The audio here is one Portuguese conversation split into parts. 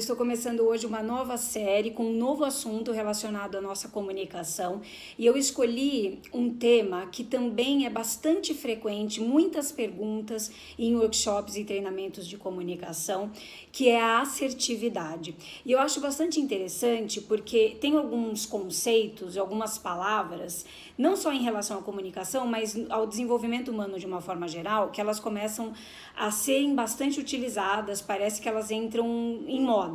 estou começando hoje uma nova série com um novo assunto relacionado à nossa comunicação e eu escolhi um tema que também é bastante frequente, muitas perguntas em workshops e treinamentos de comunicação, que é a assertividade. E eu acho bastante interessante porque tem alguns conceitos, algumas palavras, não só em relação à comunicação, mas ao desenvolvimento humano de uma forma geral, que elas começam a serem bastante utilizadas, parece que elas entram em moda.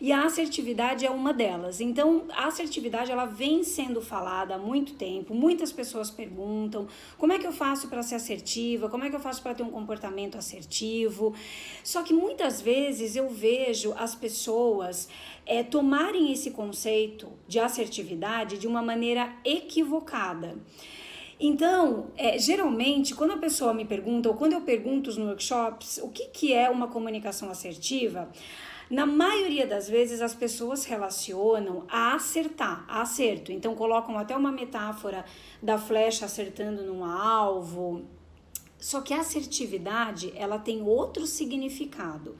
E a assertividade é uma delas. Então, a assertividade ela vem sendo falada há muito tempo. Muitas pessoas perguntam: como é que eu faço para ser assertiva? Como é que eu faço para ter um comportamento assertivo? Só que muitas vezes eu vejo as pessoas é, tomarem esse conceito de assertividade de uma maneira equivocada. Então, é, geralmente, quando a pessoa me pergunta, ou quando eu pergunto nos workshops o que, que é uma comunicação assertiva, na maioria das vezes as pessoas relacionam a acertar, a acerto. Então, colocam até uma metáfora da flecha acertando num alvo. Só que a assertividade, ela tem outro significado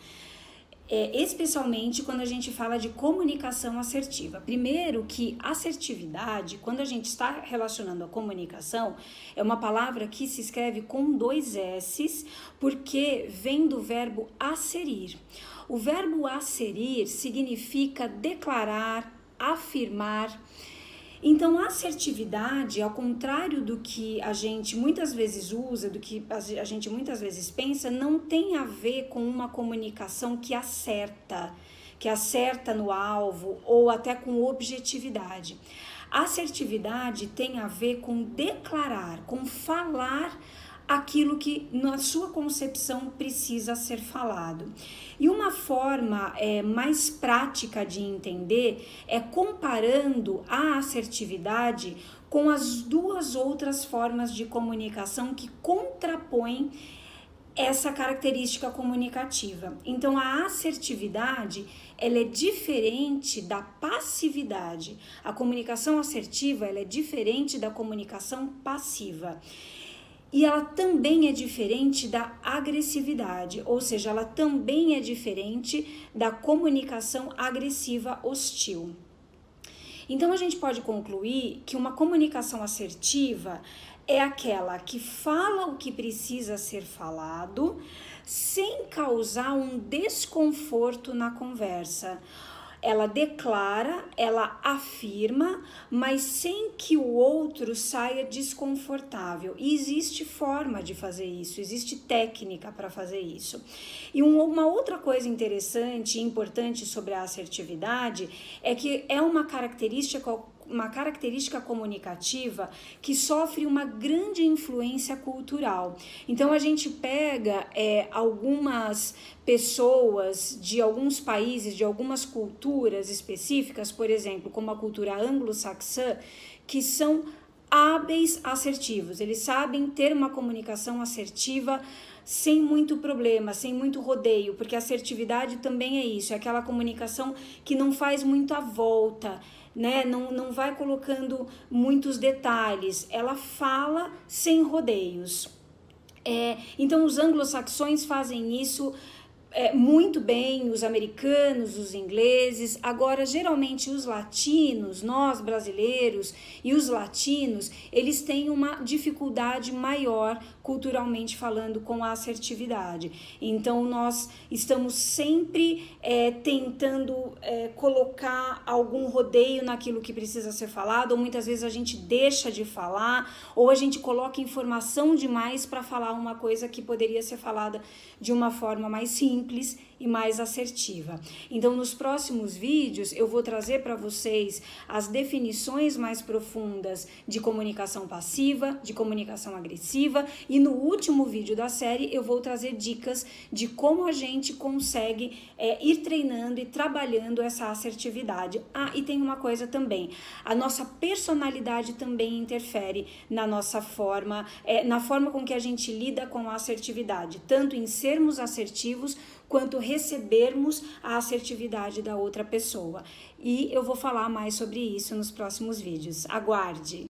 é, especialmente quando a gente fala de comunicação assertiva. Primeiro, que assertividade, quando a gente está relacionando a comunicação, é uma palavra que se escreve com dois S's, porque vem do verbo asserir. O verbo asserir significa declarar, afirmar então, a assertividade, ao contrário do que a gente muitas vezes usa, do que a gente muitas vezes pensa, não tem a ver com uma comunicação que acerta, que acerta no alvo ou até com objetividade. Assertividade tem a ver com declarar, com falar aquilo que na sua concepção precisa ser falado. E uma forma é, mais prática de entender é comparando a assertividade com as duas outras formas de comunicação que contrapõem essa característica comunicativa. Então a assertividade, ela é diferente da passividade. A comunicação assertiva, ela é diferente da comunicação passiva. E ela também é diferente da agressividade, ou seja, ela também é diferente da comunicação agressiva hostil. Então a gente pode concluir que uma comunicação assertiva é aquela que fala o que precisa ser falado sem causar um desconforto na conversa ela declara, ela afirma, mas sem que o outro saia desconfortável. E existe forma de fazer isso, existe técnica para fazer isso. E uma outra coisa interessante e importante sobre a assertividade é que é uma característica uma característica comunicativa que sofre uma grande influência cultural. Então a gente pega é, algumas pessoas de alguns países, de algumas culturas específicas, por exemplo, como a cultura anglo-saxã, que são hábeis assertivos. Eles sabem ter uma comunicação assertiva sem muito problema, sem muito rodeio, porque assertividade também é isso, é aquela comunicação que não faz muito a volta, né? Não, não vai colocando muitos detalhes, ela fala sem rodeios. É, então, os anglo-saxões fazem isso é, muito bem os americanos, os ingleses. Agora, geralmente, os latinos, nós brasileiros e os latinos, eles têm uma dificuldade maior, culturalmente falando, com a assertividade. Então, nós estamos sempre é, tentando é, colocar algum rodeio naquilo que precisa ser falado, ou muitas vezes a gente deixa de falar, ou a gente coloca informação demais para falar uma coisa que poderia ser falada de uma forma mais simples simples e mais assertiva. Então, nos próximos vídeos, eu vou trazer para vocês as definições mais profundas de comunicação passiva, de comunicação agressiva, e no último vídeo da série, eu vou trazer dicas de como a gente consegue é, ir treinando e trabalhando essa assertividade. Ah, e tem uma coisa também: a nossa personalidade também interfere na nossa forma, é, na forma com que a gente lida com a assertividade, tanto em sermos assertivos quanto recebermos a assertividade da outra pessoa. E eu vou falar mais sobre isso nos próximos vídeos. Aguarde!